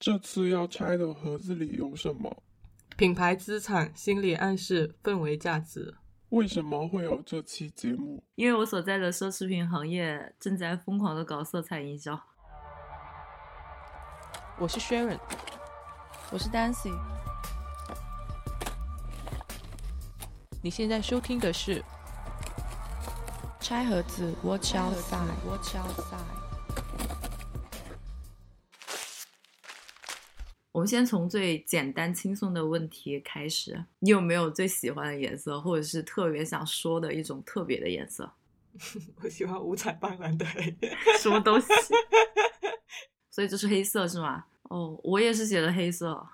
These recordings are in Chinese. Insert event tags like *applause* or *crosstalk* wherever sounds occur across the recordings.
这次要拆的盒子里有什么？品牌资产、心理暗示、氛围价值。为什么会有这期节目？因为我所在的奢侈品行业正在疯狂的搞色彩营销。我是 Sharon，我是 Dancy。你现在收听的是拆盒子，Watch outside，Watch outside。我们先从最简单轻松的问题开始。你有没有最喜欢的颜色，或者是特别想说的一种特别的颜色？*laughs* 我喜欢五彩斑斓的黑，*laughs* 什么东西？*laughs* 所以这是黑色是吗？哦，我也是写的黑色，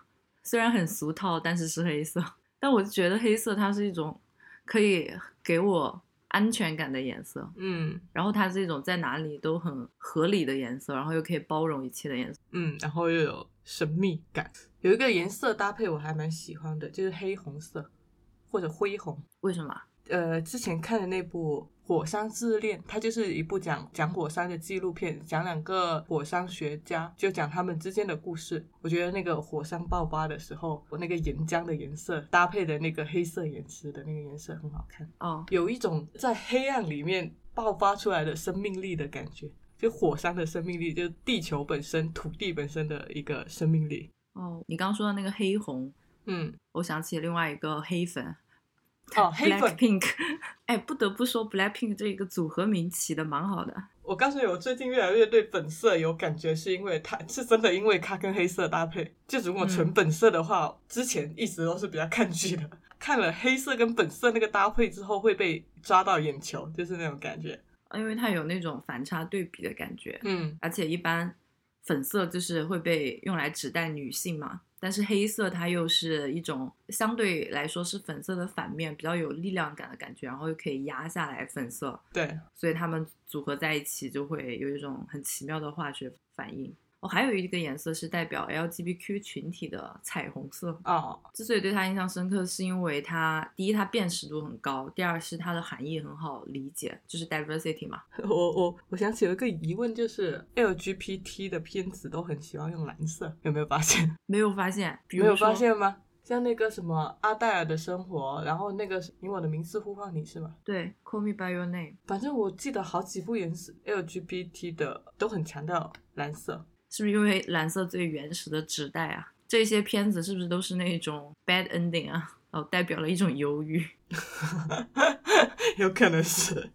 虽然很俗套，但是是黑色。但我就觉得黑色它是一种可以给我安全感的颜色，嗯然后它是一种在哪里都很合理的颜色，然后又可以包容一切的颜色。嗯，然后又有神秘感。有一个颜色搭配我还蛮喜欢的，就是黑红色或者灰红。为什么？呃，之前看的那部《火山自恋》，它就是一部讲讲火山的纪录片，讲两个火山学家，就讲他们之间的故事。我觉得那个火山爆发的时候，我那个岩浆的颜色搭配的那个黑色岩石的那个颜色很好看，哦，有一种在黑暗里面爆发出来的生命力的感觉。就火山的生命力，就是地球本身、土地本身的一个生命力。哦，你刚刚说的那个黑红，嗯，我想起另外一个黑粉哦，黑粉 Pink。*laughs* 哎，不得不说，Black Pink 这个组合名起的蛮好的。我告诉你，我最近越来越对粉色有感觉，是因为它是真的，因为它跟黑色搭配。就如果纯本色的话，之前一直都是比较抗拒的。看了黑色跟本色那个搭配之后，会被抓到眼球，就是那种感觉。因为它有那种反差对比的感觉，嗯。而且一般粉色就是会被用来指代女性嘛，但是黑色它又是一种相对来说是粉色的反面，比较有力量感的感觉，然后又可以压下来粉色，对，所以它们组合在一起就会有一种很奇妙的化学反应。哦，还有一个颜色是代表 LGBTQ 群体的彩虹色。哦，之所以对它印象深刻，是因为它第一它辨识度很高，第二是它的含义很好理解，就是 diversity 嘛。*laughs* 我我我想起有一个疑问，就是 LGBT 的片子都很喜欢用蓝色，有没有发现？*laughs* 没有发现，比没有发现吗？像那个什么阿黛尔的生活，然后那个以我的名字呼唤你是吗？对，Call Me by Your Name 反正我记得好几部颜色 LGBT 的都很强调蓝色。是不是因为蓝色最原始的纸袋啊？这些片子是不是都是那种 bad ending 啊？哦，代表了一种忧郁。*laughs* 有可能是，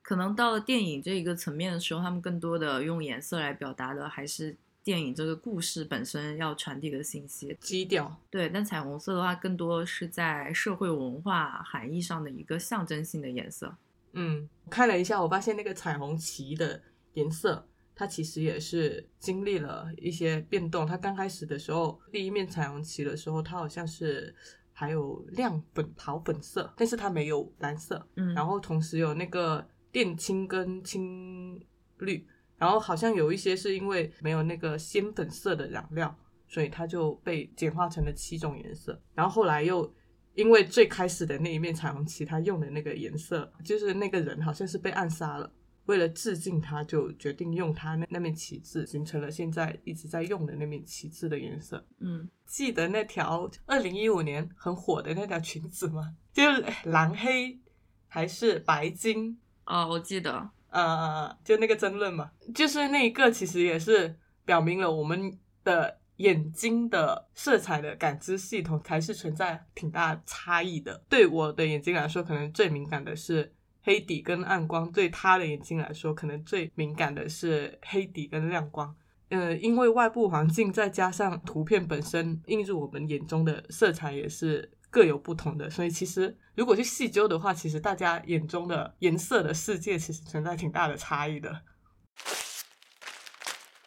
可能到了电影这一个层面的时候，他们更多的用颜色来表达的还是电影这个故事本身要传递的信息。基调。对，但彩虹色的话，更多是在社会文化含义上的一个象征性的颜色。嗯，我看了一下，我发现那个彩虹旗的颜色，它其实也是经历了一些变动。它刚开始的时候，第一面彩虹旗的时候，它好像是还有亮粉桃粉色，但是它没有蓝色。嗯，然后同时有那个靛青跟青绿，然后好像有一些是因为没有那个鲜粉色的染料，所以它就被简化成了七种颜色。然后后来又因为最开始的那一面彩虹旗，它用的那个颜色，就是那个人好像是被暗杀了。为了致敬他，就决定用他那那面旗帜，形成了现在一直在用的那面旗帜的颜色。嗯，记得那条二零一五年很火的那条裙子吗？就是蓝黑还是白金？哦，我记得，呃，就那个争论嘛，就是那一个其实也是表明了我们的眼睛的色彩的感知系统还是存在挺大差异的。对我的眼睛来说，可能最敏感的是黑底跟暗光；对他的眼睛来说，可能最敏感的是黑底跟亮光。呃，因为外部环境再加上图片本身映入我们眼中的色彩也是各有不同的，所以其实如果去细究的话，其实大家眼中的颜色的世界其实存在挺大的差异的。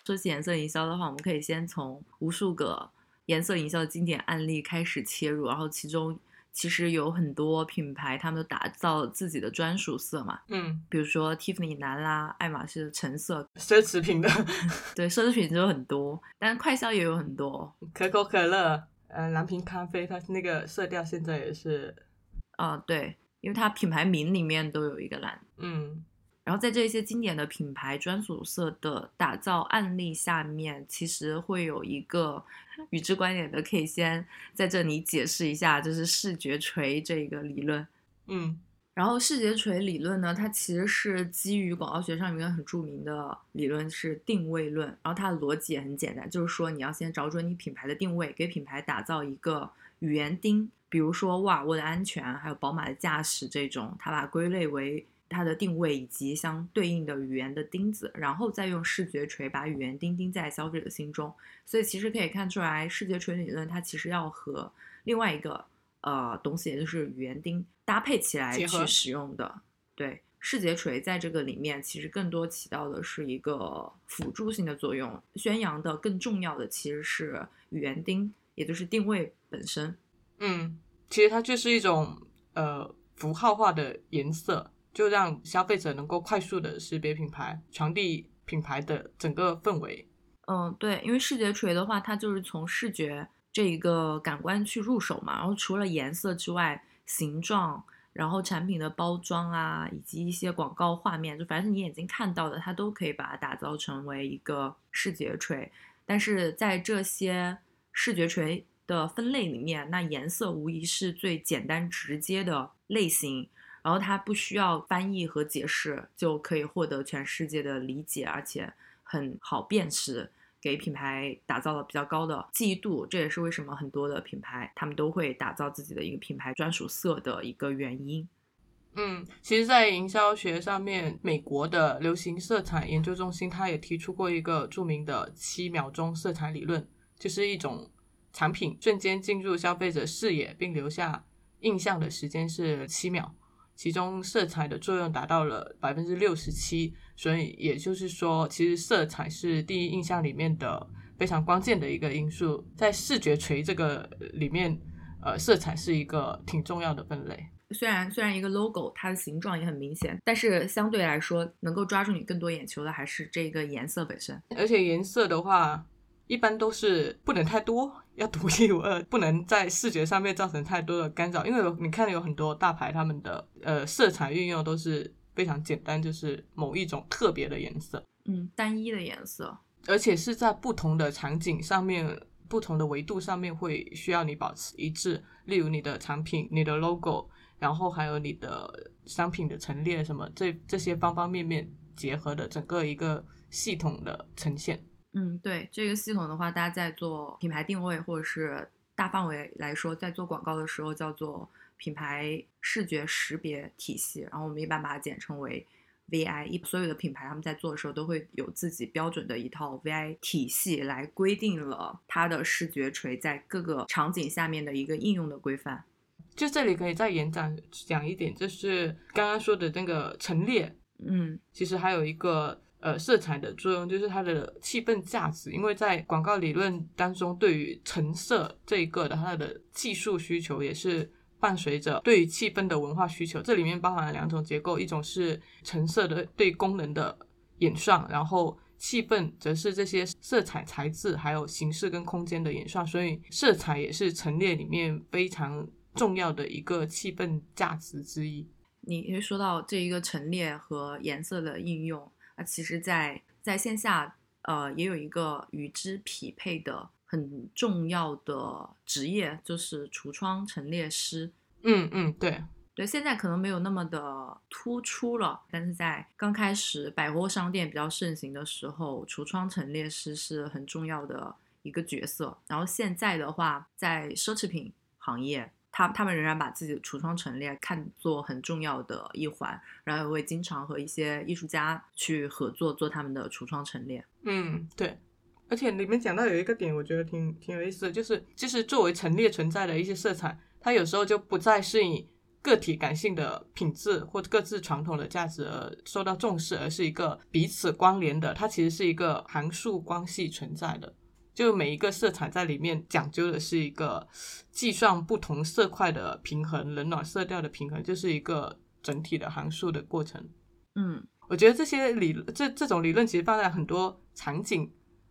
说起颜色营销的话，我们可以先从无数个颜色营销的经典案例开始切入，然后其中其实有很多品牌，他们都打造自己的专属色嘛，嗯，比如说 Tiffany 蓝啦，爱马仕的橙色，奢侈品的 *laughs* 对，奢侈品就有很多，但快消也有很多。可口可乐，呃，蓝瓶咖啡，它那个色调现在也是，啊、对，因为它品牌名里面都有一个蓝。嗯，然后在这些经典的品牌专属色的打造案例下面，其实会有一个与之关联的，可以先在这里解释一下，就是视觉锤这个理论。嗯然后视觉锤理论呢，它其实是基于广告学上一个很著名的理论是定位论。然后它的逻辑也很简单，就是说你要先找准你品牌的定位，给品牌打造一个语言钉，比如说沃尔沃的安全，还有宝马的驾驶这种，它把它归类为它的定位以及相对应的语言的钉子，然后再用视觉锤把语言钉钉在消费者心中。所以其实可以看出来，视觉锤理论它其实要和另外一个呃东西，也就是语言钉搭配起来去使用的。对，视觉锤在这个里面其实更多起到的是一个辅助性的作用，宣扬的更重要的其实是语言钉，也就是定位本身。嗯，其实它就是一种呃符号化的颜色，就让消费者能够快速的识别品牌，传递品牌的整个氛围。嗯，对，因为视觉锤的话，它就是从视觉这一个感官去入手嘛，然后除了颜色之外，形状，然后产品的包装啊，以及一些广告画面，就凡是你眼睛看到的，它都可以把它打造成为一个视觉锤。但是在这些视觉锤的分类里面，那颜色无疑是最简单直接的类型，然后它不需要翻译和解释就可以获得全世界的理解，而且很好辨识。给品牌打造了比较高的记忆度，这也是为什么很多的品牌他们都会打造自己的一个品牌专属色的一个原因。嗯，其实，在营销学上面，美国的流行色彩研究中心它也提出过一个著名的七秒钟色彩理论，就是一种产品瞬间进入消费者视野并留下印象的时间是七秒，其中色彩的作用达到了百分之六十七，所以也就是说，其实色彩是第一印象里面的非常关键的一个因素，在视觉锤这个里面，呃，色彩是一个挺重要的分类。虽然虽然一个 logo 它的形状也很明显，但是相对来说能够抓住你更多眼球的还是这个颜色本身。而且颜色的话，一般都是不能太多，要独一无二，不能在视觉上面造成太多的干扰。因为你看有很多大牌，他们的呃色彩运用都是非常简单，就是某一种特别的颜色，嗯，单一的颜色。而且是在不同的场景上面、不同的维度上面会需要你保持一致。例如你的产品、你的 logo，然后还有你的商品的陈列什么，这这些方方面面结合的整个一个系统的呈现。嗯，对这个系统的话，大家在做品牌定位或者是大范围来说，在做广告的时候叫做品牌视觉识别体系，然后我们一般把它简称为 VI。一所有的品牌他们在做的时候都会有自己标准的一套 VI 体系来规定了它的视觉锤在各个场景下面的一个应用的规范。就这里可以再延展讲一点，就是刚刚说的那个陈列，嗯其实还有一个呃色彩的作用，就是它的气氛价值。因为在广告理论当中，对于橙色这一个的它的技术需求也是伴随着对于气氛的文化需求。这里面包含了两种结构，一种是橙色的对功能的演算，然后气氛则是这些色彩材质还有形式跟空间的演算。所以色彩也是陈列里面非常重要的一个气氛价值之一。你会说到这一个陈列和颜色的应用，那其实在在线下，呃，也有一个与之匹配的很重要的职业，就是橱窗陈列师。嗯嗯，对，对，现在可能没有那么的突出了，但是在刚开始百货商店比较盛行的时候，橱窗陈列师是很重要的一个角色。然后现在的话，在奢侈品行业，他他们仍然把自己的橱窗陈列看作很重要的一环，然后也会经常和一些艺术家去合作做他们的橱窗陈列。嗯，对，而且里面讲到有一个点，我觉得挺挺有意思的，就是就是作为陈列存在的一些色彩，它有时候就不再是以个体感性的品质或各自传统的价值而受到重视，而是一个彼此关联的，它其实是一个函数关系存在的。就每一个色彩在里面讲究的是一个计算不同色块的平衡，冷暖色调的平衡，就是一个整体的函数的过程。嗯我觉得这些理这这种理论其实放在很多场景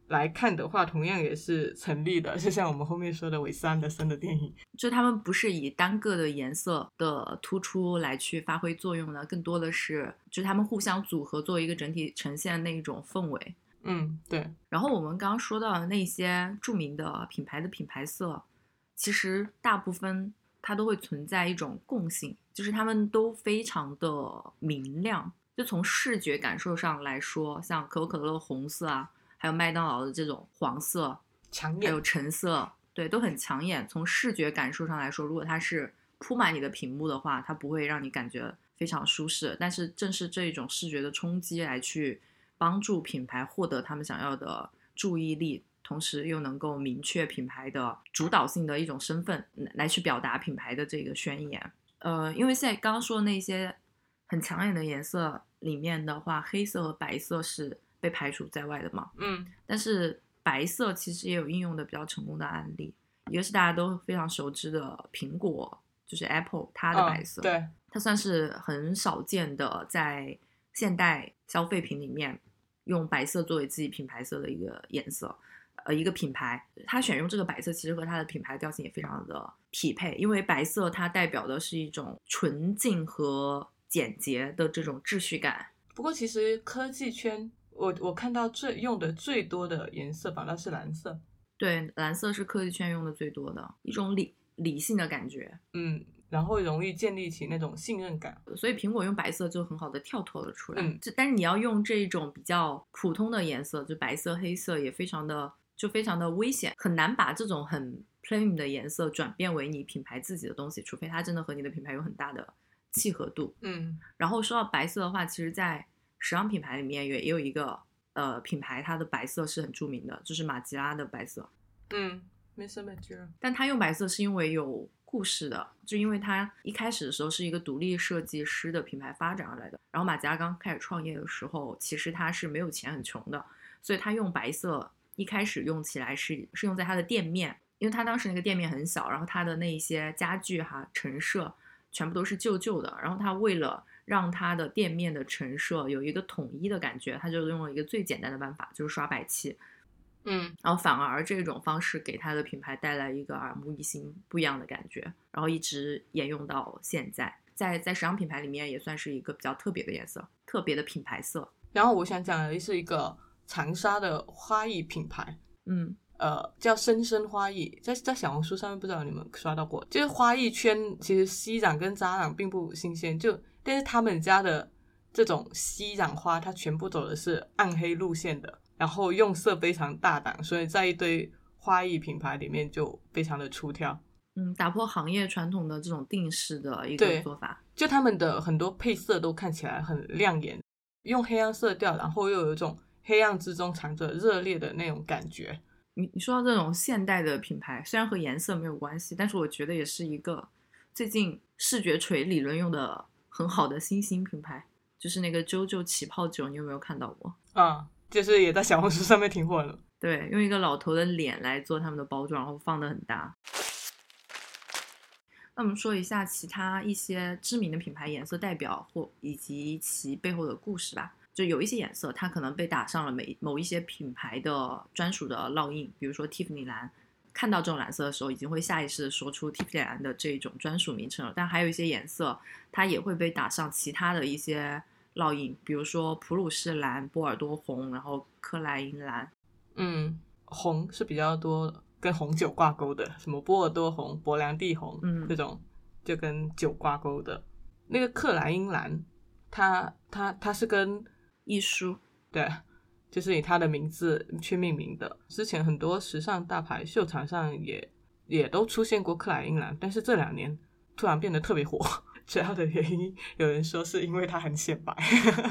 来看的话，同样也是成立的。*laughs* 就像我们后面说的韦斯安德森的电影，就他们不是以单个的颜色的突出来去发挥作用的，更多的是就是他们互相组合，作为一个整体呈现那一种氛围。嗯，对，然后我们刚刚说到的那些著名的品牌的品牌色，其实大部分它都会存在一种共性，就是它们都非常的明亮。就从视觉感受上来说，像可口可乐的红色啊，还有麦当劳的这种黄色，抢还有。橙色，对，都很抢眼。从视觉感受上来说，如果它是铺满你的屏幕的话，它不会让你感觉非常舒适。但是正是这一种视觉的冲击来去帮助品牌获得他们想要的注意力，同时又能够明确品牌的主导性的一种身份，来去表达品牌的这个宣言。呃，因为现在刚刚说的那些很抢眼的颜色里面的话，黑色和白色是被排除在外的嘛。嗯但是白色其实也有应用的比较成功的案例，一个是大家都非常熟知的苹果，就是 Apple 它的白色，嗯对，它算是很少见的在现代消费品里面用白色作为自己品牌色的一个颜色。呃，一个品牌，它选用这个白色，其实和它的品牌调性也非常的匹配，因为白色它代表的是一种纯净和简洁的这种秩序感，不过其实科技圈，我我看到最用的最多的颜色吧，那是蓝色。对，蓝色是科技圈用的最多的一种理理性的感觉，嗯，然后容易建立起那种信任感。所以苹果用白色就很好的跳脱了出来。嗯这但是你要用这种比较普通的颜色，就白色、黑色，也非常的就非常的危险，很难把这种很 plain 的颜色转变为你品牌自己的东西，除非它真的和你的品牌有很大的契合度。嗯然后说到白色的话，其实在时尚品牌里面也也有一个呃品牌，它的白色是很著名的，就是马吉拉的白色。嗯 m a t e r 但它用白色是因为有故事的，就因为他一开始的时候是一个独立设计师的品牌发展而来的。然后马吉拉刚开始创业的时候，其实他是没有钱、很穷的，所以他用白色一开始用起来是是用在他的店面，因为他当时那个店面很小，然后他的那一些家具哈陈设全部都是旧旧的，然后他为了让他的店面的陈设有一个统一的感觉，他就用了一个最简单的办法，就是刷白漆。嗯然后反而这种方式给他的品牌带来一个耳目一新、不一样的感觉，然后一直沿用到现在，在在时尚品牌里面也算是一个比较特别的颜色，特别的品牌色。然后我想讲的是一个长沙的花艺品牌，嗯呃，叫深深花艺，在在小红书上面不知道你们刷到过，就是花艺圈其实吸染跟扎染并不新鲜，就但是他们家的这种吸染花，它全部走的是暗黑路线的，然后用色非常大胆，所以在一堆花艺品牌里面就非常的出挑。嗯，打破行业传统的这种定式的一个做法。就他们的很多配色都看起来很亮眼，用黑暗色调，然后又有一种黑暗之中藏着热烈的那种感觉。你你说到这种现代的品牌，虽然和颜色没有关系，但是我觉得也是一个最近视觉锤理论用的很好的新兴品牌，就是那个 JoJo 起泡酒，你有没有看到过？啊、就是也在小红书上面挺火的。对，用一个老头的脸来做他们的包装，然后放的很大。那我们说一下其他一些知名的品牌颜色代表或以及其背后的故事吧。就有一些颜色，它可能被打上了每某一些品牌的专属的烙印，比如说蒂芙尼蓝。看到这种蓝色的时候，已经会下意识的说出蒂芙尼蓝的这种专属名称了。但还有一些颜色，它也会被打上其他的一些烙印，比如说普鲁士蓝、波尔多红，然后克莱因蓝。嗯，红是比较多跟红酒挂钩的，什么波尔多红、勃良第红，嗯这种就跟酒挂钩的。那个克莱因蓝，它它它是跟艺术，对，就是以他的名字去命名的。之前很多时尚大牌秀场上也也都出现过克莱因蓝，但是这两年突然变得特别火。主要的原因，有人说是因为它很显白。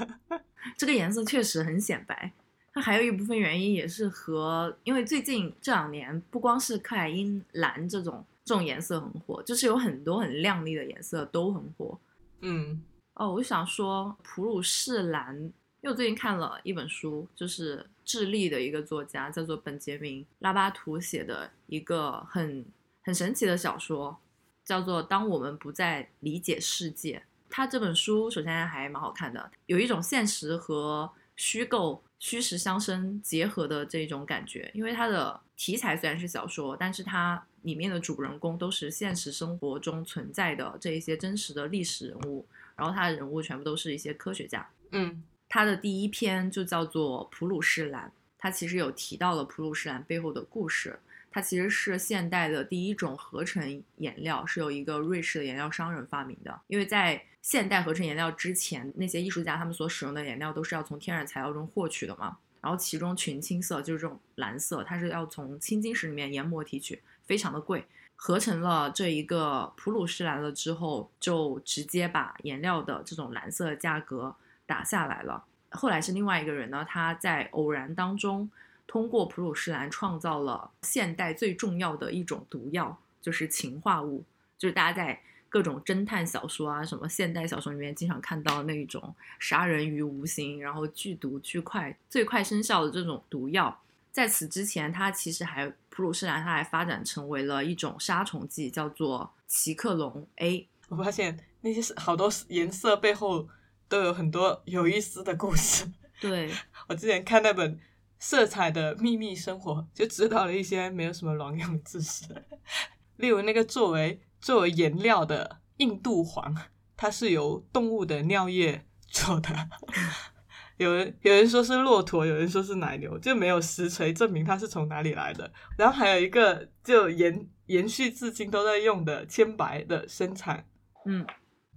*laughs* 这个颜色确实很显白。它还有一部分原因也是和，因为最近这两年不光是克莱因蓝这种这种颜色很火，就是有很多很亮丽的颜色都很火。嗯哦，我想说普鲁士蓝，因为我最近看了一本书，就是智利的一个作家叫做本杰明·拉巴图写的一个很很神奇的小说，叫做《当我们不再理解世界》。他这本书首先还蛮好看的，有一种现实和虚构虚实相生结合的这种感觉。因为它的题材虽然是小说，但是它里面的主人公都是现实生活中存在的这一些真实的历史人物，然后他的人物全部都是一些科学家。嗯他的第一篇就叫做《普鲁士蓝》，他其实有提到了普鲁士蓝背后的故事。它其实是现代的第一种合成颜料，是由一个瑞士的颜料商人发明的。因为在现代合成颜料之前，那些艺术家他们所使用的颜料都是要从天然材料中获取的嘛。然后其中群青色就是这种蓝色，它是要从青金石里面研磨提取，非常的贵。合成了这一个普鲁士蓝了之后，就直接把颜料的这种蓝色价格打下来了。后来是另外一个人呢，他在偶然当中。通过普鲁士蓝创造了现代最重要的一种毒药，就是氰化物，就是大家在各种侦探小说啊、什么现代小说里面经常看到那一种杀人于无形，然后剧毒巨快、最快生效的这种毒药。在此之前，它其实还普鲁士蓝，它还发展成为了一种杀虫剂，叫做奇克隆 A。我发现那些好多颜色背后都有很多有意思的故事。对 *laughs* 我之前看那本。色彩的秘密生活，就知道了一些没有什么卵用的知识，*laughs* 例如那个作为作为颜料的印度黄，它是由动物的尿液做的。*laughs* 有人有人说是骆驼，有人说是奶牛，就没有实锤证明它是从哪里来的。然后还有一个就延延续至今都在用的铅白的生产，嗯，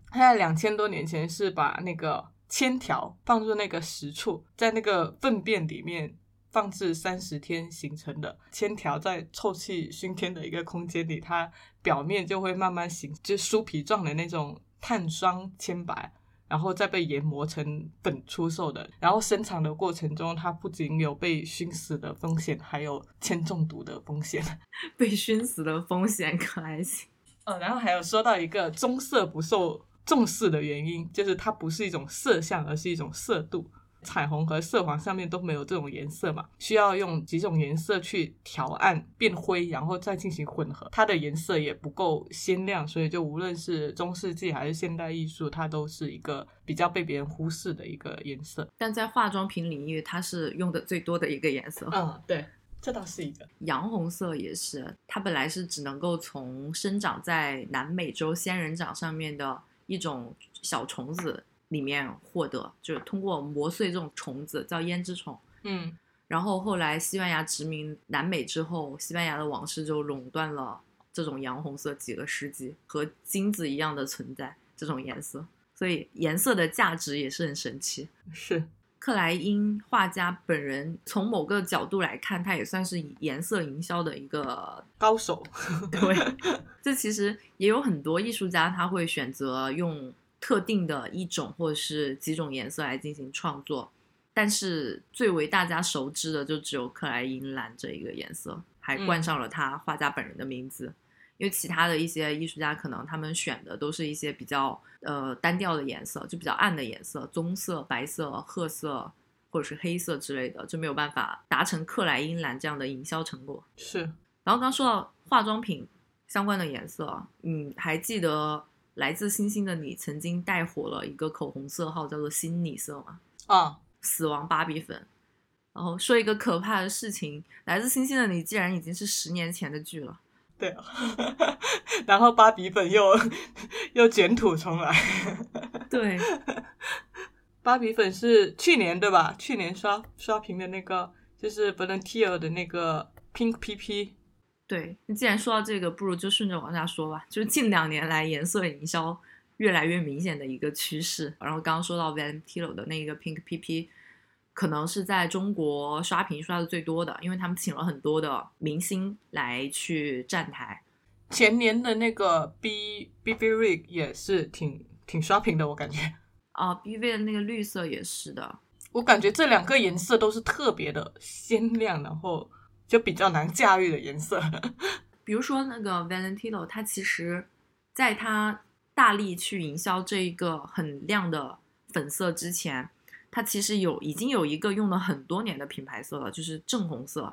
它在两千多年前是把那个铅条放入那个石处，在那个粪便里面。放置三十天形成的铅条，在臭气熏天的一个空间里，它表面就会慢慢形，就酥皮状的那种碳酸铅白，然后再被研磨成粉出售的。然后生产的过程中，它不仅有被熏死的风险，还有铅中毒的风险。*laughs* 被熏死的风险可还行？哦，然后还有说到一个棕色不受重视的原因，就是它不是一种色相，而是一种色度。彩虹和色黄上面都没有这种颜色嘛，需要用几种颜色去调暗变灰，然后再进行混合。它的颜色也不够鲜亮，所以就无论是中世纪还是现代艺术，它都是一个比较被别人忽视的一个颜色。但在化妆品领域，它是用的最多的一个颜色。嗯，对，这倒是一个。洋红色也是，它本来是只能够从生长在南美洲仙人掌上面的一种小虫子。里面获得就是通过磨碎这种虫子叫胭脂虫，嗯，然后后来西班牙殖民南美之后，西班牙的王室就垄断了这种洋红色几个世纪，和金子一样的存在这种颜色，所以颜色的价值也是很神奇。是克莱因画家本人从某个角度来看，他也算是颜色营销的一个高手。*laughs* 对，这其实也有很多艺术家他会选择用。特定的一种或者是几种颜色来进行创作，但是最为大家熟知的就只有克莱因蓝这一个颜色，还冠上了他画家本人的名字。因为其他的一些艺术家可能他们选的都是一些比较呃单调的颜色，就比较暗的颜色，棕色、白色、褐色或者是黑色之类的，就没有办法达成克莱因蓝这样的营销成果。是。然后刚说到化妆品相关的颜色，嗯，还记得？来自星星的你曾经带火了一个口红色号，叫做心理色嘛？啊，死亡芭比粉。然后说一个可怕的事情，来自星星的你既然已经是十年前的剧了。对，*laughs* 然后芭比粉又又卷土重来。对，*laughs* 芭比粉是去年对吧？去年刷刷屏的那个就是 v a l e n t i n 的那个 Pink PP。对，那既然说到这个，不如就顺着往下说吧。就是近两年来颜色营销越来越明显的一个趋势。然后刚刚说到 Valentino 的那个 Pink PP，可能是在中国刷屏刷的最多的，因为他们请了很多的明星来去站台。前年的那个 B B B Rig 也是挺挺刷屏的，我感觉。啊，*laughs* B V 的那个绿色也是的。我感觉这两个颜色都是特别的鲜亮，然后。就比较难驾驭的颜色，*laughs* 比如说那个 Valentino，它其实在它大力去营销这一个很亮的粉色之前，它其实有已经有一个用了很多年的品牌色了，就是正红色。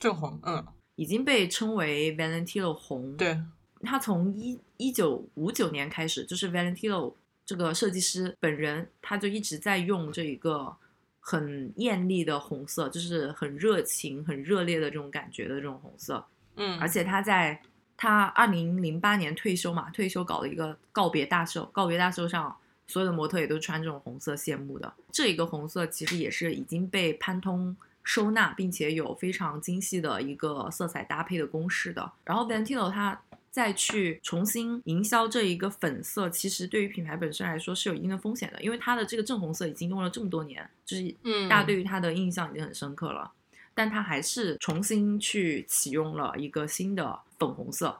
正红，嗯，已经被称为 Valentino 红。对，它从一一九五九年开始，就是 Valentino 这个设计师本人，他就一直在用这一个。很艳丽的红色，就是很热情、很热烈的这种感觉的这种红色。嗯，而且他在他二零零八年退休嘛，退休搞了一个告别大秀，告别大秀上所有的模特也都穿这种红色谢幕的。这一个红色其实也是已经被潘通收纳，并且有非常精细的一个色彩搭配的公式的。然后 Valentino 它再去重新营销这一个粉色，其实对于品牌本身来说是有一定的风险的，因为它的这个正红色已经用了这么多年，就是嗯大家对于它的印象已经很深刻了。但它还是重新去启用了一个新的粉红色，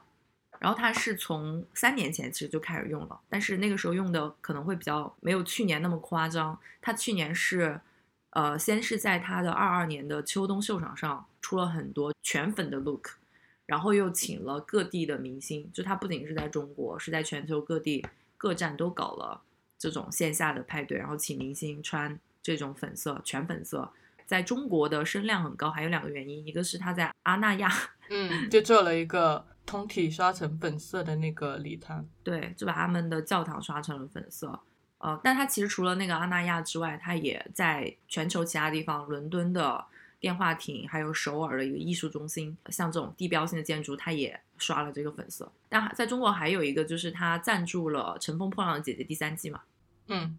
然后它是从三年前其实就开始用了，但是那个时候用的可能会比较没有去年那么夸张。它去年是，呃，先是在它的二二年的秋冬秀场上出了很多全粉的 look，然后又请了各地的明星，就他不仅是在中国，是在全球各地各站都搞了这种线下的派对，然后请明星穿这种粉色全粉色。在中国的声量很高，还有两个原因，一个是他在阿那亚，*laughs* 嗯，就做了一个通体刷成粉色的那个礼堂。对，就把他们的教堂刷成了粉色。呃，但他其实除了那个阿那亚之外，他也在全球其他地方，伦敦的电话亭，还有首尔的一个艺术中心，像这种地标性的建筑，它也刷了这个粉色。但在中国还有一个，就是它赞助了《乘风破浪的姐姐》第三季嘛。嗯，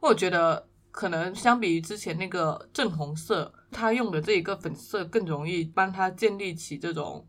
我觉得可能相比于之前那个正红色，它用的这一个粉色更容易帮它建立起这种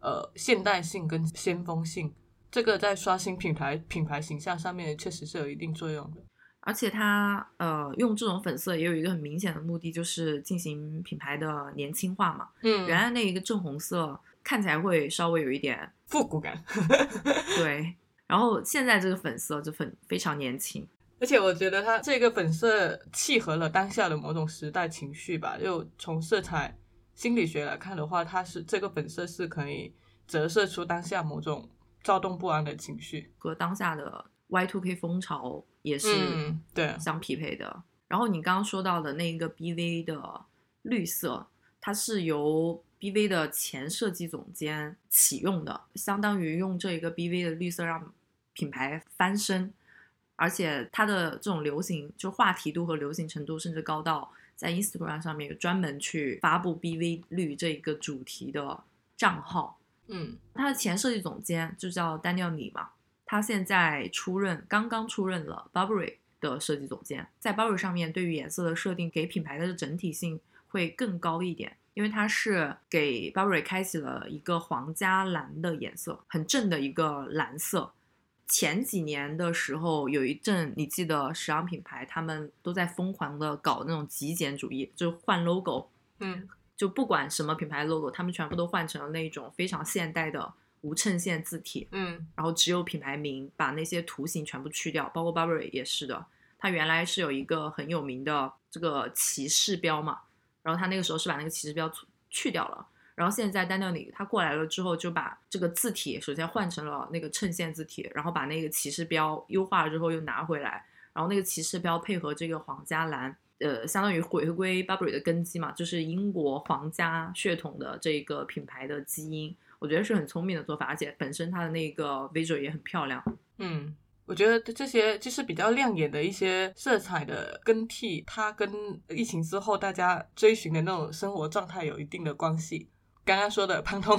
呃现代性跟先锋性。这个在刷新品牌品牌形象上面确实是有一定作用的。而且它呃用这种粉色也有一个很明显的目的，就是进行品牌的年轻化嘛。嗯原来那一个正红色看起来会稍微有一点复古感。*laughs* 对，然后现在这个粉色就粉非常年轻。而且我觉得它这个粉色契合了当下的某种时代情绪吧。就从色彩心理学来看的话，它是这个粉色是可以折射出当下某种躁动不安的情绪。和当下的 Y2K 风潮也是嗯对相匹配的。然后你刚刚说到的那个 BV 的绿色，它是由 BV 的前设计总监启用的，相当于用这一个 BV 的绿色让品牌翻身，而且它的这种流行就话题度和流行程度，甚至高到在 Instagram 上面有专门去发布 BV 绿这一个主题的账号。嗯他的前设计总监就叫 Daniel 李嘛，他现在出任，刚刚出任了 Burberry 的设计总监，在 Burberry 上面对于颜色的设定，给品牌的整体性会更高一点，因为它是给 Burberry 开启了一个皇家蓝的颜色，很正的一个蓝色。前几年的时候，有一阵你记得时尚品牌他们都在疯狂的搞那种极简主义，就换 logo，嗯。就不管什么品牌 logo，他们全部都换成了那种非常现代的无衬线字体，嗯然后只有品牌名，把那些图形全部去掉，包括 Burberry 也是的。它原来是有一个很有名的这个骑士标嘛，然后他那个时候是把那个骑士标去去掉了。然后现在丹尼尔里他过来了之后，就把这个字体首先换成了那个衬线字体，然后把那个骑士标优化了之后又拿回来，然后那个骑士标配合这个皇家蓝，呃，相当于回归 Burberry 的根基嘛，就是英国皇家血统的这个品牌的基因，我觉得是很聪明的做法，而且本身它的那个 visual 也很漂亮。嗯，我觉得这些就是比较亮眼的一些色彩的更替，它跟疫情之后大家追寻的那种生活状态有一定的关系。刚刚说的潘通，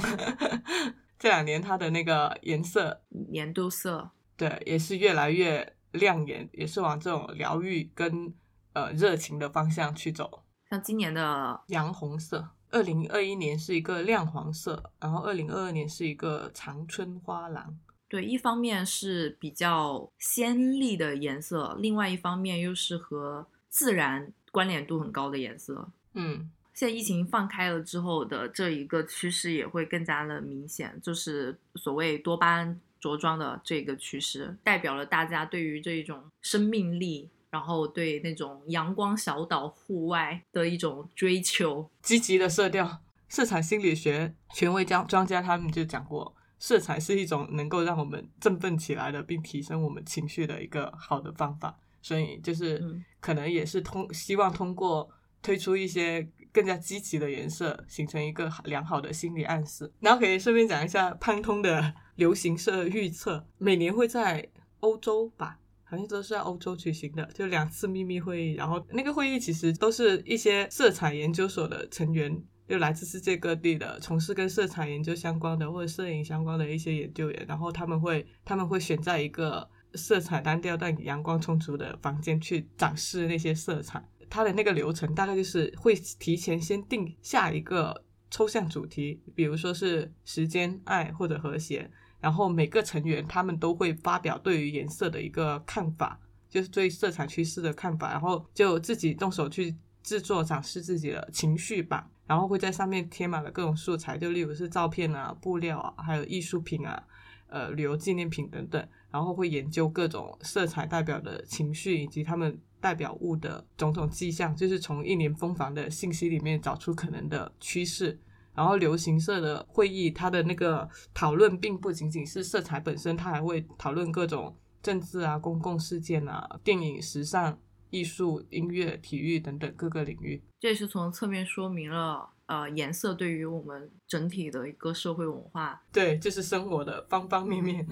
*laughs* 这两年它的那个颜色，年度色，对，也是越来越亮眼，也是往这种疗愈跟呃热情的方向去走。像今年的洋红色，二零二一年是一个亮黄色，然后二零二二年是一个长春花蓝。对，一方面是比较鲜丽的颜色，另外一方面又是和自然关联度很高的颜色。嗯现在疫情放开了之后的这一个趋势也会更加的明显，就是所谓多巴胺着装的这个趋势，代表了大家对于这种生命力，然后对那种阳光小岛户外的一种追求。积极的色调，色彩心理学权威专专家他们就讲过，色彩是一种能够让我们振奋起来的，并提升我们情绪的一个好的方法。所以就是嗯可能也是通希望通过推出一些更加积极的颜色，形成一个良好的心理暗示。然后可以顺便讲一下潘通的流行色预测，每年会在欧洲吧，好像都是在欧洲举行的，就两次秘密会议。然后那个会议其实都是一些色彩研究所的成员，就来自世界各地的，从事跟色彩研究相关的或者摄影相关的一些研究员。然后他们会他们会选在一个色彩单调但阳光充足的房间去展示那些色彩。它的那个流程大概就是会提前先定下一个抽象主题，比如说是时间、爱或者和谐。然后每个成员他们都会发表对于颜色的一个看法，就是对色彩趋势的看法，然后就自己动手去制作展示自己的情绪版，然后会在上面贴满了各种素材，就例如是照片啊、布料啊，还有艺术品啊、呃旅游纪念品等等，然后会研究各种色彩代表的情绪以及他们代表物的种种迹象，就是从一年风帆的信息里面找出可能的趋势。然后流行色的会议，它的那个讨论并不仅仅是色彩本身，它还会讨论各种政治啊、公共事件啊、电影、时尚、艺术、音乐、体育等等各个领域。这也是从侧面说明了，呃，颜色对于我们整体的一个社会文化，对，就是生活的方方面面，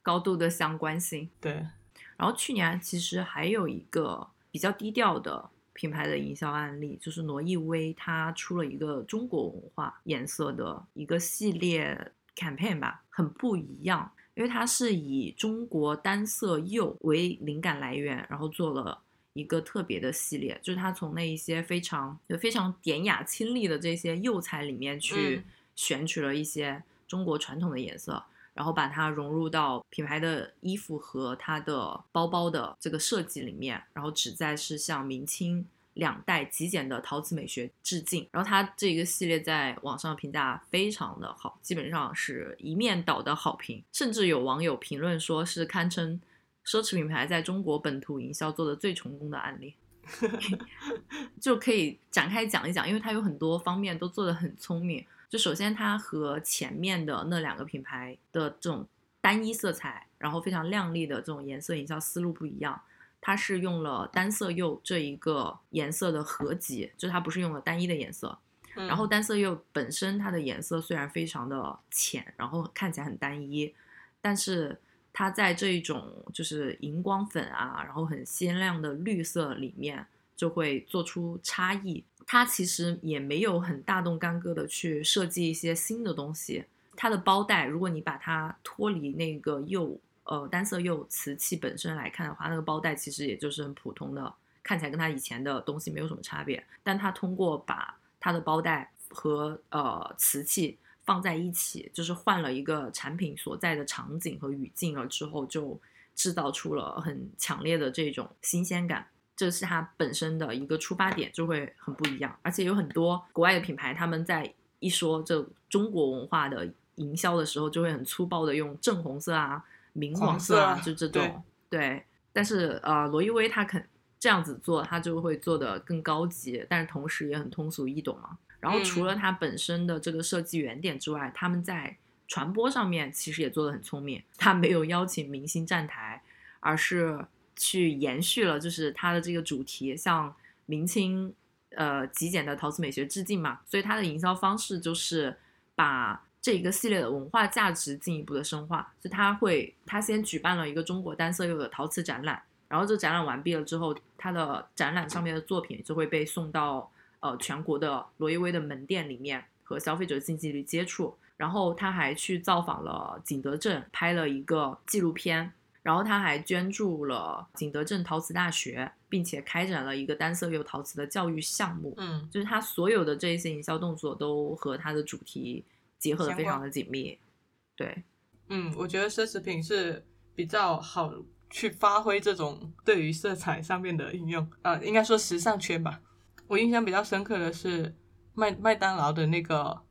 高度的相关性。对。然后去年其实还有一个比较低调的。品牌的营销案例就是罗意威，它出了一个中国文化颜色的一个系列 campaign 吧，很不一样，因为它是以中国单色釉为灵感来源，然后做了一个特别的系列，就是它从那一些非常就非常典雅清丽的这些釉彩里面去选取了一些中国传统的颜色。然后把它融入到品牌的衣服和它的包包的这个设计里面，然后旨在是向明清两代极简的陶瓷美学致敬。然后它这个系列在网上评价非常的好，基本上是一面倒的好评，甚至有网友评论说是堪称奢侈品牌在中国本土营销做的最成功的案例。*laughs* 就可以展开讲一讲，因为它有很多方面都做得很聪明。就首先，它和前面的那两个品牌的这种单一色彩，然后非常亮丽的这种颜色营销思路不一样，它是用了单色釉这一个颜色的合集，就它不是用了单一的颜色。然后单色釉本身它的颜色虽然非常的浅，然后看起来很单一，但是它在这一种就是荧光粉啊，然后很鲜亮的绿色里面，就会做出差异。它其实也没有很大动干戈的去设计一些新的东西。它的包带，如果你把它脱离那个釉，呃，单色釉瓷器本身来看的话，那个包带其实也就是很普通的，看起来跟它以前的东西没有什么差别。但它通过把它的包带和呃瓷器放在一起，就是换了一个产品所在的场景和语境了之后，就制造出了很强烈的这种新鲜感。这是它本身的一个出发点，就会很不一样。而且有很多国外的品牌，他们在一说这中国文化的营销的时候，就会很粗暴的用正红色啊、明黄色啊，就这种。对。但是呃，罗意威他肯这样子做，他就会做的更高级，但是同时也很通俗易懂嘛。然后除了它本身的这个设计原点之外，他们在传播上面其实也做的很聪明。他没有邀请明星站台，而是。去延续了，就是它的这个主题向明清呃极简的陶瓷美学致敬嘛，所以它的营销方式就是把这一个系列的文化价值进一步的深化。就他会，他先举办了一个中国单色釉的陶瓷展览，然后这展览完毕了之后，它的展览上面的作品就会被送到呃全国的罗意威的门店里面和消费者近距离接触。然后他还去造访了景德镇，拍了一个纪录片。然后他还捐助了景德镇陶瓷大学，并且开展了一个单色釉陶瓷的教育项目。嗯，就是他所有的这些营销动作都和他的主题结合的非常的紧密。对，嗯，我觉得奢侈品是比较好去发挥这种对于色彩上面的应用呃，应该说时尚圈吧。我印象比较深刻的是麦麦当劳的那个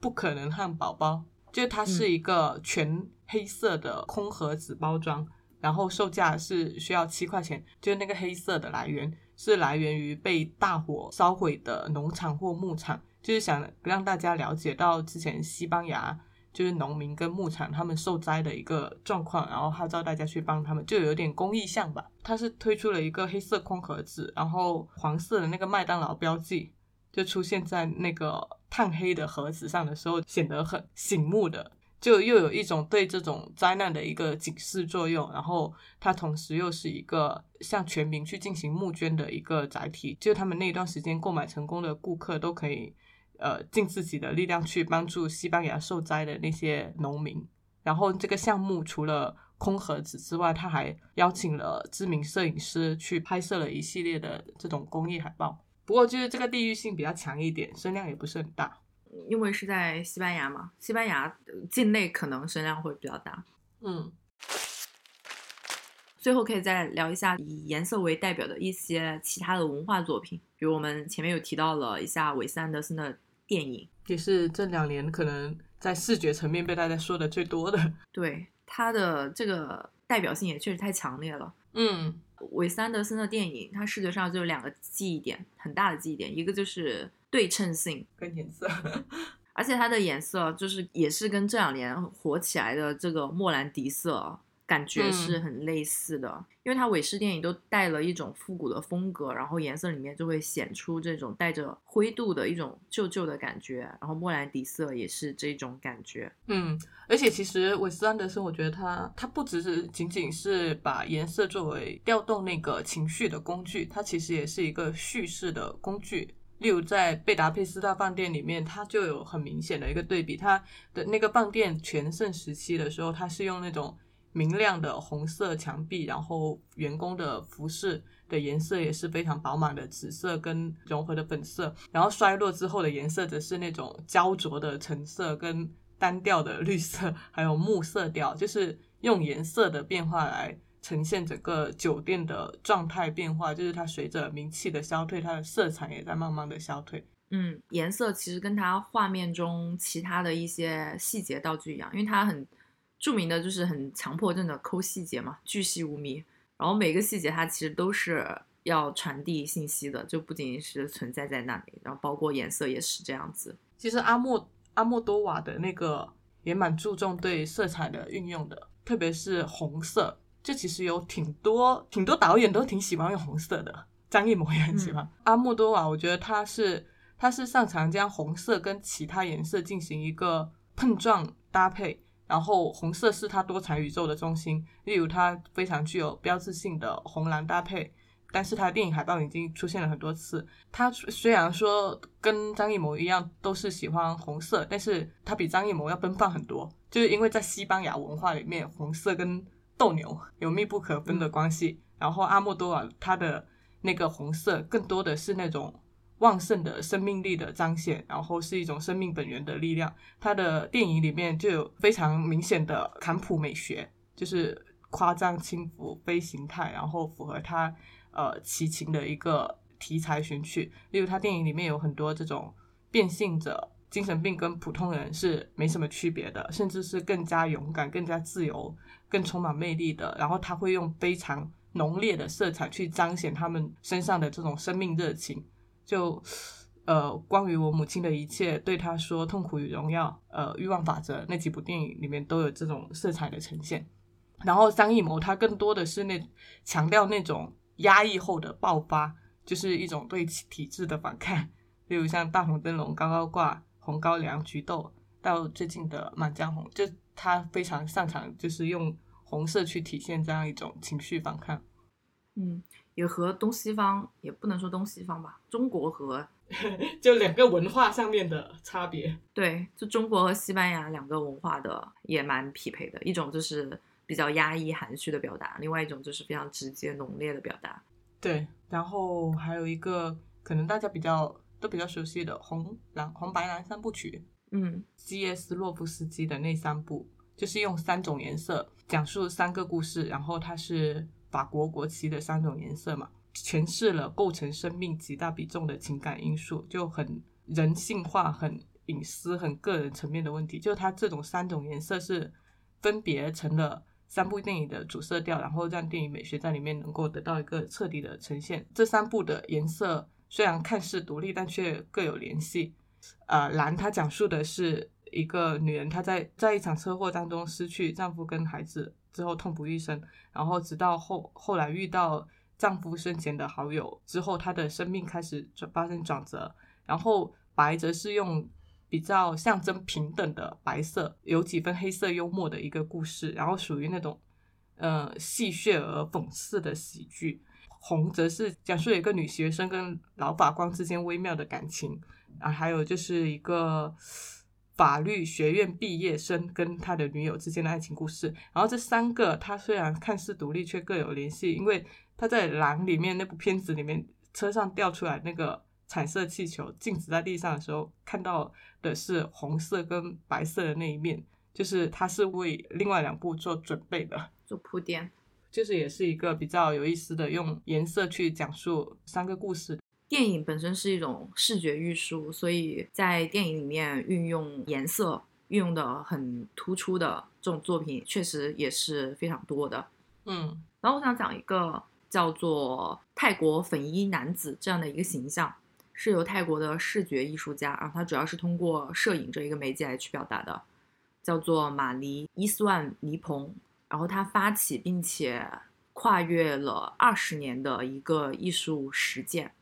不可能汉堡包，就它是一个全黑色的空盒子包装。然后售价是需要七块钱，就是那个黑色的来源是来源于被大火烧毁的农场或牧场，就是想让大家了解到之前西班牙就是农民跟牧场他们受灾的一个状况，然后号召大家去帮他们，就有点公益项吧。它是推出了一个黑色空盒子，然后黄色的那个麦当劳标记就出现在那个炭黑的盒子上的时候，显得很醒目的。就又有一种对这种灾难的一个警示作用，然后它同时又是一个向全民去进行募捐的一个载体，就他们那段时间购买成功的顾客都可以，呃，尽自己的力量去帮助西班牙受灾的那些农民。然后这个项目除了空盒子之外，他还邀请了知名摄影师去拍摄了一系列的这种公益海报。不过就是这个地域性比较强一点，声量也不是很大。因为是在西班牙嘛，西班牙境内可能声量会比较大。嗯，最后可以再聊一下以颜色为代表的一些其他的文化作品，比如我们前面有提到了一下韦斯安德森的电影，也是这两年可能在视觉层面被大家说的最多的。*laughs* 对他的这个代表性也确实太强烈了。嗯，韦斯安德森的电影，它视觉上就有两个记忆点，很大的记忆点，一个就是对称性，跟颜色，*laughs* 而且它的颜色就是也是跟这两年火起来的这个莫兰迪色感觉是很类似的，因为它韦氏电影都带了一种复古的风格，然后颜色里面就会显出这种带着灰度的一种旧旧的感觉，然后莫兰迪色也是这种感觉。嗯，而且其实韦斯安德森，我觉得他他不只是仅仅是把颜色作为调动那个情绪的工具，它其实也是一个叙事的工具。例如在贝达佩斯大饭店里面，它就有很明显的一个对比，它的那个饭店全盛时期的时候，它是用那种明亮的红色墙壁，然后员工的服饰的颜色也是非常饱满的紫色跟融合的粉色，然后衰落之后的颜色则是那种焦灼的橙色跟单调的绿色，还有木色调，就是用颜色的变化来呈现整个酒店的状态变化，就是它随着名气的消退，它的色彩也在慢慢的消退。嗯，颜色其实跟它画面中其他的一些细节道具一样，因为它很著名的就是很强迫症的抠细节嘛，巨细无遗。然后每个细节它其实都是要传递信息的，就不仅仅是存在在那里，然后包括颜色也是这样子。其实阿莫阿莫多瓦的那个也蛮注重对色彩的运用的，特别是红色。这其实有挺多挺多导演都挺喜欢用红色的，张艺谋也很喜欢。阿莫多瓦，我觉得他是他是擅长将红色跟其他颜色进行一个碰撞搭配，然后红色是他多彩宇宙的中心。例如，他非常具有标志性的红蓝搭配，但是他的电影海报已经出现了很多次。他虽然说跟张艺谋一样都是喜欢红色，但是他比张艺谋要奔放很多，就是因为在西班牙文化里面，红色跟斗牛有密不可分的关系。然后阿莫多瓦他的那个红色更多的是那种旺盛的生命力的彰显，然后是一种生命本源的力量。他的电影里面就有非常明显的坎普美学，就是夸张轻浮非形态，然后符合他呃齐秦的一个题材选取。例如他电影里面有很多这种变性者。精神病跟普通人是没什么区别的，甚至是更加勇敢、更加自由、更充满魅力的。然后他会用非常浓烈的色彩去彰显他们身上的这种生命热情。就呃，关于我母亲的一切，对他说，《痛苦与荣耀》、呃，《欲望法则》那几部电影里面都有这种色彩的呈现。然后张艺谋他更多的是那强调那种压抑后的爆发，就是一种对体制的反抗。例如像大红灯笼高高挂。红高粱、菊豆，到最近的《满江红》，就他非常擅长，就是用红色去体现这样一种情绪反抗。嗯，也和东西方也不能说东西方吧，中国和 *laughs* 就两个文化上面的差别。对，就中国和西班牙两个文化的也蛮匹配的，一种就是比较压抑含蓄的表达，另外一种就是非常直接浓烈的表达。对，然后还有一个可能大家比较。都比较熟悉的红蓝红白蓝三部曲，嗯基耶斯洛夫斯基的那三部，就是用三种颜色讲述三个故事，然后它是法国国旗的三种颜色嘛，诠释了构成生命极大比重的情感因素，就很人性化、很隐私、很个人层面的问题。就它这种三种颜色是分别成了三部电影的主色调，然后让电影美学在里面能够得到一个彻底的呈现。这三部的颜色。虽然看似独立，但却各有联系。呃，蓝它讲述的是一个女人，她在在一场车祸当中失去丈夫跟孩子之后痛不欲生，然后直到后后来遇到丈夫生前的好友之后，她的生命开始转发生转折。然后白则是用比较象征平等的白色，有几分黑色幽默的一个故事，然后属于那种呃戏谑而讽刺的喜剧。红则是讲述了一个女学生跟老法官之间微妙的感情，啊，还有就是一个法律学院毕业生跟他的女友之间的爱情故事。然后这三个他虽然看似独立，却各有联系，因为他在《狼》里面那部片子里面，车上掉出来那个彩色气球静止在地上的时候，看到的是红色跟白色的那一面，就是他是为另外两部做准备的。做铺垫。就是也是一个比较有意思的，用颜色去讲述三个故事。电影本身是一种视觉艺术，所以在电影里面运用颜色运用的很突出的这种作品，确实也是非常多的。嗯，然后我想讲一个叫做泰国粉衣男子这样的一个形象，是由泰国的视觉艺术家啊，他主要是通过摄影这一个媒介来去表达的，叫做马尼伊斯万尼蓬。然后他发起并且跨越了二十年的一个艺术实践，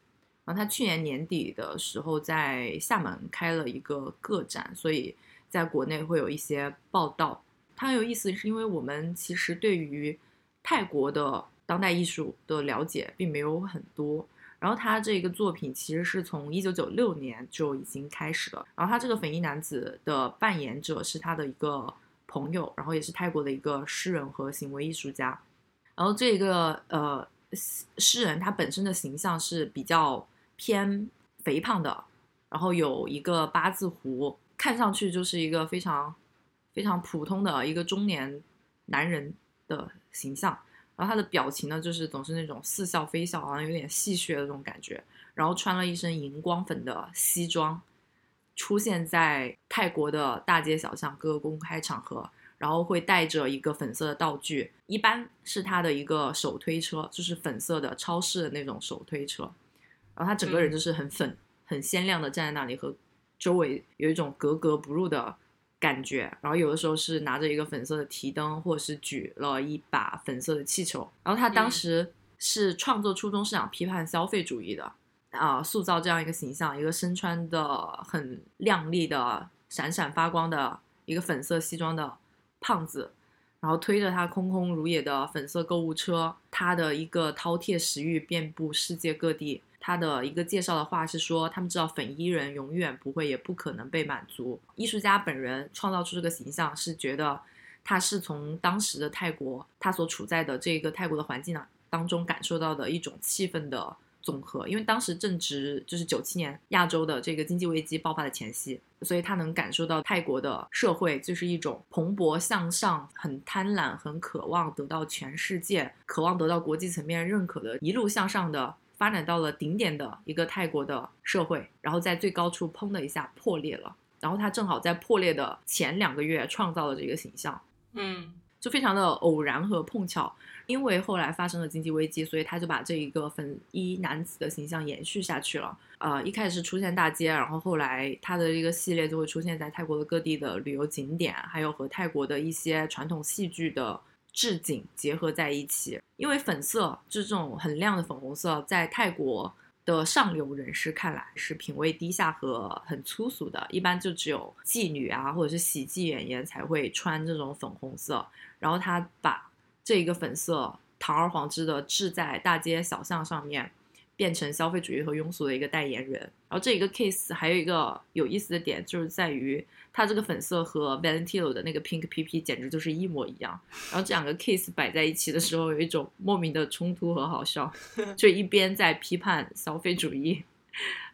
然后他去年年底的时候在厦门开了一个个展，所以在国内会有一些报道。他很有意思，是因为我们其实对于泰国的当代艺术的了解并没有很多。然后他这个作品其实是从一九九六年就已经开始了。然后他这个粉衣男子的扮演者是他的一个。朋友，然后也是泰国的一个诗人和行为艺术家，然后这个呃诗人他本身的形象是比较偏肥胖的，然后有一个八字胡，看上去就是一个非常非常普通的一个中年男人的形象，然后他的表情呢就是总是那种似笑非笑，好像有点戏谑的这种感觉，然后穿了一身荧光粉的西装。出现在泰国的大街小巷、各个公开场合，然后会带着一个粉色的道具，一般是他的一个手推车，就是粉色的超市的那种手推车。然后他整个人就是很粉、很鲜亮的站在那里，和周围有一种格格不入的感觉。然后有的时候是拿着一个粉色的提灯，或者是举了一把粉色的气球。然后他当时是创作初衷是想批判消费主义的。啊，塑造这样一个形象，一个身穿的很亮丽的、闪闪发光的一个粉色西装的胖子，然后推着他空空如也的粉色购物车，他的一个饕餮食欲遍布世界各地。他的一个介绍的话是说，他们知道粉衣人永远不会也不可能被满足。艺术家本人创造出这个形象，是觉得他是从当时的泰国，他所处在的这个泰国的环境呢当中感受到的一种气氛的。总和，因为当时正值就是九七年亚洲的这个经济危机爆发的前夕，所以他能感受到泰国的社会就是一种蓬勃向上、很贪婪、很渴望得到全世界、渴望得到国际层面认可的，一路向上的发展到了顶点的一个泰国的社会，然后在最高处砰的一下破裂了，然后他正好在破裂的前两个月创造了这个形象，嗯，就非常的偶然和碰巧。因为后来发生了经济危机，所以他就把这一个粉衣男子的形象延续下去了。呃，一开始是出现大街，然后后来他的这个系列就会出现在泰国的各地的旅游景点，还有和泰国的一些传统戏剧的置景结合在一起。因为粉色就这种很亮的粉红色，在泰国的上流人士看来是品味低下和很粗俗的，一般就只有妓女啊或者是喜剧演员才会穿这种粉红色。然后他把这一个粉色堂而皇之的置在大街小巷上面，变成消费主义和庸俗的一个代言人。然后这一个 case 还有一个有意思的点，就是在于它这个粉色和 Valentino 的那个 Pink PP 简直就是一模一样。然后这两个 case 摆在一起的时候，有一种莫名的冲突和好笑，*laughs* 就一边在批判消费主义，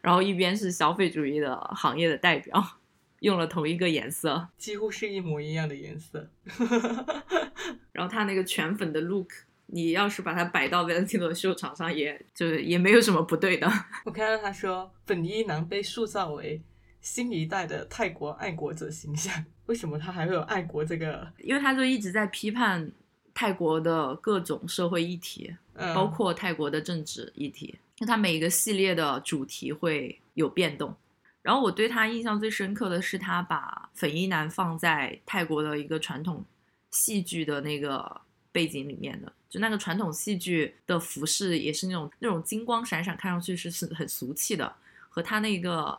然后一边是消费主义的行业的代表。用了同一个颜色，几乎是一模一样的颜色。*laughs* 然后他那个全粉的 look，你要是把它摆到 Valentino 秀场上，也就是也没有什么不对的。*laughs* 我看到他说，粉衣男被塑造为新一代的泰国爱国者形象。为什么他还会有爱国这个？因为他就一直在批判泰国的各种社会议题，包括泰国的政治议题。那他每一个系列的主题会有变动。然后我对他印象最深刻的是，他把粉衣男放在泰国的一个传统戏剧的那个背景里面的，就那个传统戏剧的服饰也是那种那种金光闪闪，看上去是是很俗气的，和他那个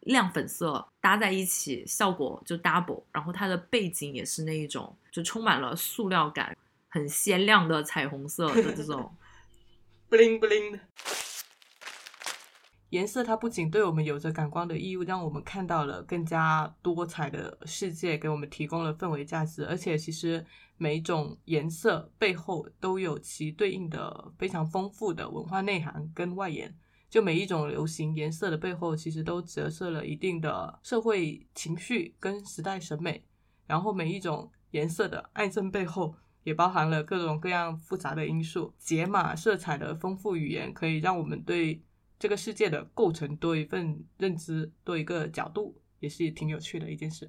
亮粉色搭在一起，效果就 double。然后它的背景也是那一种，就充满了塑料感，很鲜亮的彩虹色的这种。*laughs* 不灵不灵的。颜色它不仅对我们有着感光的义务，让我们看到了更加多彩的世界，给我们提供了氛围价值，而且其实每一种颜色背后都有其对应的非常丰富的文化内涵跟外延。就每一种流行颜色的背后，其实都折射了一定的社会情绪跟时代审美。然后每一种颜色的爱憎背后，也包含了各种各样复杂的因素。解码色彩的丰富语言，可以让我们对这个世界的构成多一份认知，多一个角度，也是挺有趣的一件事。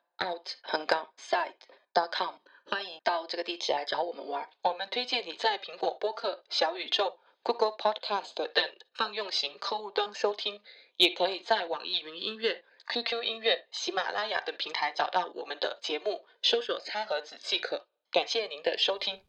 out 横杠 side dot com，欢迎到这个地址来找我们玩。我们推荐你在苹果播客、小宇宙、Google Podcast 等泛用型客户端收听，也可以在网易云音乐、QQ 音乐、喜马拉雅等平台找到我们的节目，搜索“餐盒子”即可。感谢您的收听。